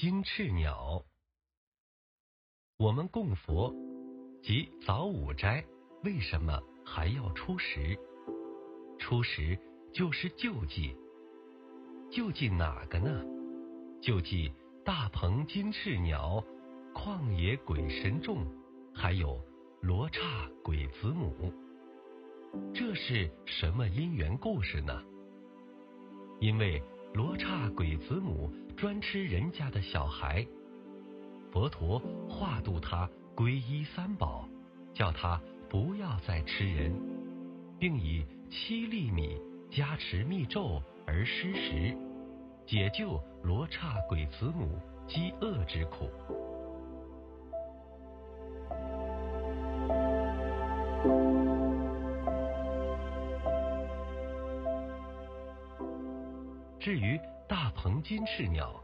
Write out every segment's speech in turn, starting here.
金翅鸟。我们供佛即早午斋，为什么还要初十？初十就是救济，救济哪个呢？救济大鹏金翅鸟、旷野鬼神众，还有罗刹鬼子母。这是什么因缘故事呢？因为罗刹鬼子母专吃人家的小孩，佛陀化度他皈依三宝，叫他不要再吃人，并以七粒米加持密咒而施食，解救罗刹鬼子母饥饿之苦。金翅鸟，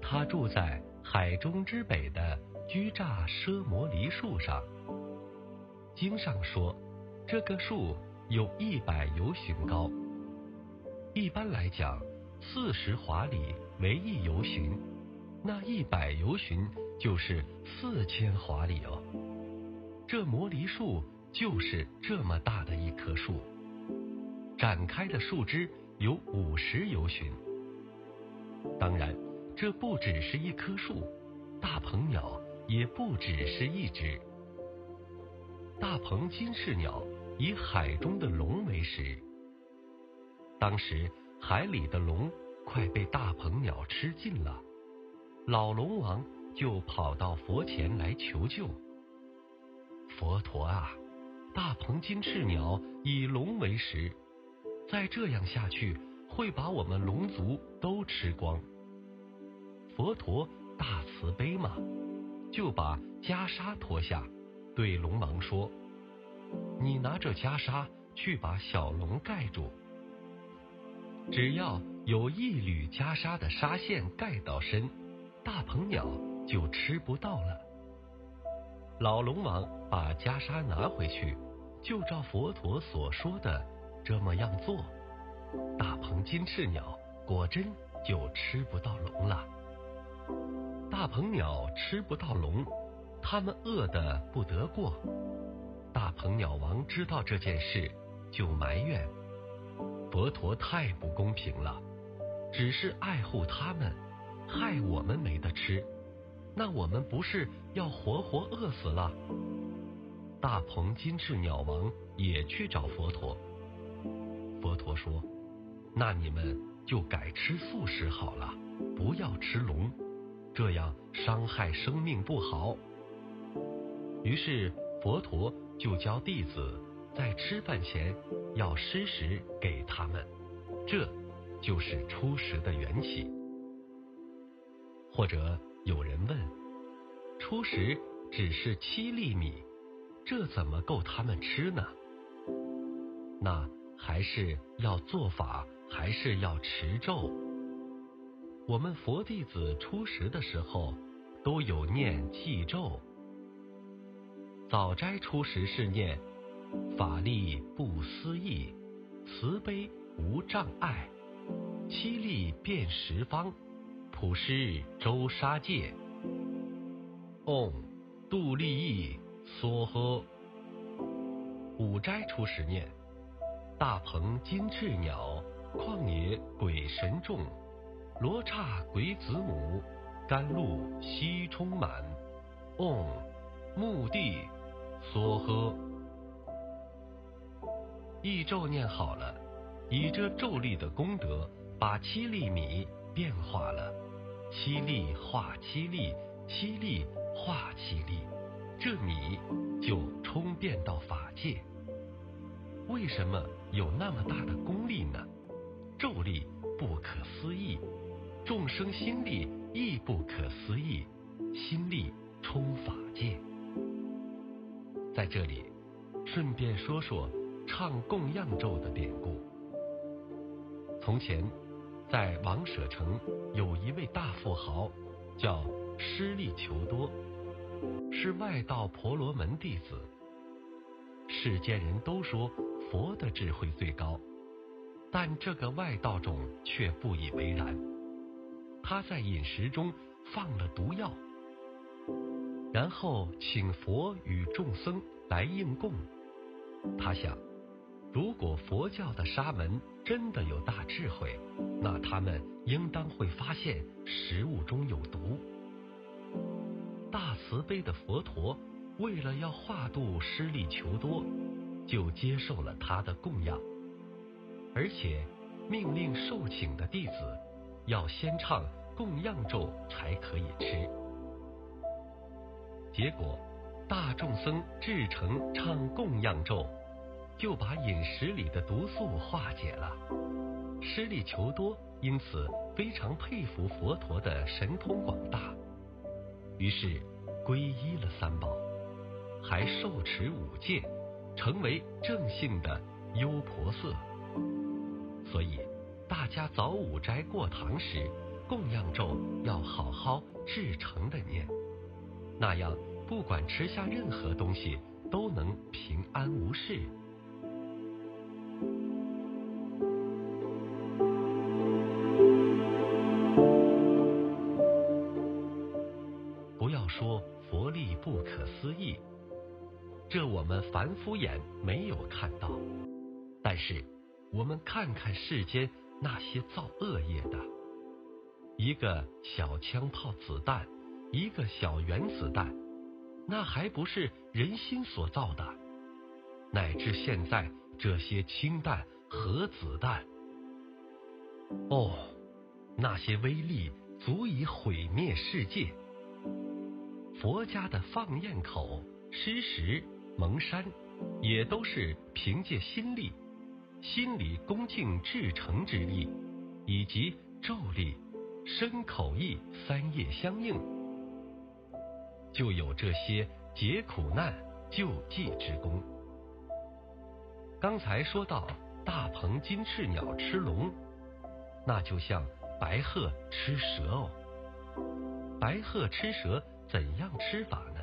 它住在海中之北的居乍奢摩梨树上。经上说，这个树有一百由旬高。一般来讲，四十华里为一由旬，那一百由旬就是四千华里哦。这摩梨树就是这么大的一棵树，展开的树枝。有五十由旬。当然，这不只是一棵树，大鹏鸟也不只是一只。大鹏金翅鸟以海中的龙为食。当时海里的龙快被大鹏鸟吃尽了，老龙王就跑到佛前来求救。佛陀啊，大鹏金翅鸟以龙为食。再这样下去，会把我们龙族都吃光。佛陀大慈悲嘛，就把袈裟脱下，对龙王说：“你拿着袈裟去把小龙盖住，只要有一缕袈裟的纱线盖到身，大鹏鸟就吃不到了。”老龙王把袈裟拿回去，就照佛陀所说的。这么样做，大鹏金翅鸟果真就吃不到龙了。大鹏鸟吃不到龙，他们饿得不得过。大鹏鸟王知道这件事，就埋怨佛陀太不公平了，只是爱护他们，害我们没得吃，那我们不是要活活饿死了？大鹏金翅鸟王也去找佛陀。佛陀说：“那你们就改吃素食好了，不要吃龙，这样伤害生命不好。”于是佛陀就教弟子在吃饭前要施食给他们，这就是初食的缘起。或者有人问：初食只是七粒米，这怎么够他们吃呢？那？还是要做法，还是要持咒。我们佛弟子初食的时候都有念记咒。早斋初时是念法力不思议，慈悲无障碍，七力遍十方，普施周沙界。嗡，杜利益梭诃。五斋初时念。大鹏金翅鸟，旷野鬼神众，罗刹鬼子母，甘露悉充满。嗡，目的梭诃。一咒念好了，以这咒力的功德，把七粒米变化了，七粒化七粒，七粒化七粒，这米就充变到法界。为什么有那么大的功力呢？咒力不可思议，众生心力亦不可思议，心力充法界。在这里，顺便说说唱供养咒的典故。从前，在王舍城有一位大富豪，叫施利求多，是外道婆罗门弟子。世间人都说。佛的智慧最高，但这个外道众却不以为然。他在饮食中放了毒药，然后请佛与众僧来应供。他想，如果佛教的沙门真的有大智慧，那他们应当会发现食物中有毒。大慈悲的佛陀为了要化度施利求多，就接受了他的供养，而且命令受请的弟子要先唱供养咒才可以吃。结果，大众僧至诚唱供养咒，就把饮食里的毒素化解了。施利求多因此非常佩服佛陀的神通广大。于是皈依了三宝，还受持五戒，成为正性的优婆塞。所以大家早午斋过堂时，供养咒要好好至诚的念，那样不管吃下任何东西都能平安无事。不要说佛力不可思议，这我们凡夫眼没有看到。但是我们看看世间那些造恶业的，一个小枪炮子弹，一个小原子弹，那还不是人心所造的？乃至现在这些氢弹、核子弹，哦，那些威力足以毁灭世界。佛家的放焰口、施食、蒙山，也都是凭借心力、心里恭敬至诚之意，以及咒力、身口意三业相应，就有这些解苦难救济之功。刚才说到大鹏金翅鸟吃龙，那就像白鹤吃蛇哦，白鹤吃蛇。怎样吃法呢？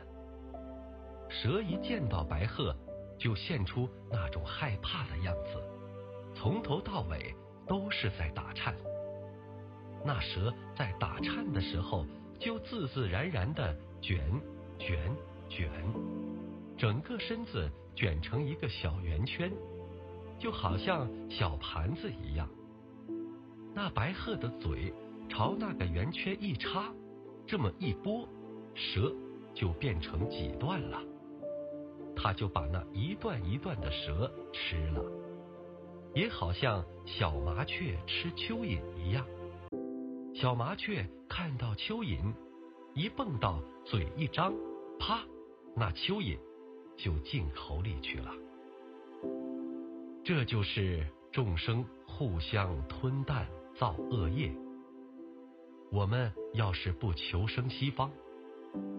蛇一见到白鹤，就现出那种害怕的样子，从头到尾都是在打颤。那蛇在打颤的时候，就自自然然的卷卷卷，整个身子卷成一个小圆圈，就好像小盘子一样。那白鹤的嘴朝那个圆圈一插，这么一拨。蛇就变成几段了，他就把那一段一段的蛇吃了，也好像小麻雀吃蚯蚓一样。小麻雀看到蚯蚓，一蹦到嘴一张，啪，那蚯蚓就进口里去了。这就是众生互相吞啖造恶业。我们要是不求生西方。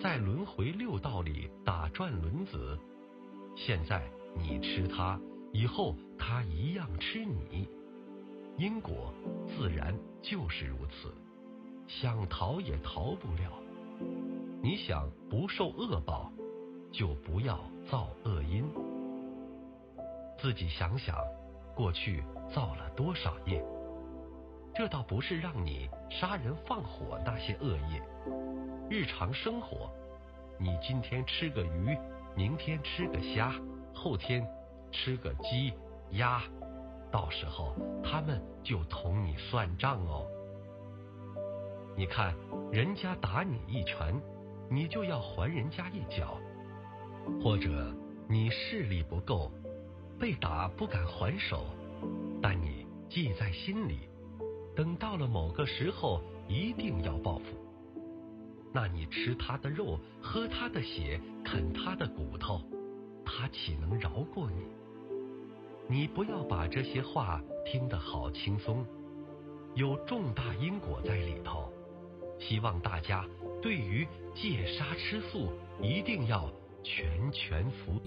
在轮回六道里打转轮子，现在你吃它，以后他一样吃你，因果自然就是如此，想逃也逃不了。你想不受恶报，就不要造恶因。自己想想，过去造了多少业？这倒不是让你杀人放火那些恶业。日常生活，你今天吃个鱼，明天吃个虾，后天吃个鸡鸭，到时候他们就同你算账哦。你看，人家打你一拳，你就要还人家一脚；或者你势力不够，被打不敢还手，但你记在心里，等到了某个时候，一定要报复。那你吃他的肉，喝他的血，啃他的骨头，他岂能饶过你？你不要把这些话听得好轻松，有重大因果在里头。希望大家对于戒杀吃素一定要全权服。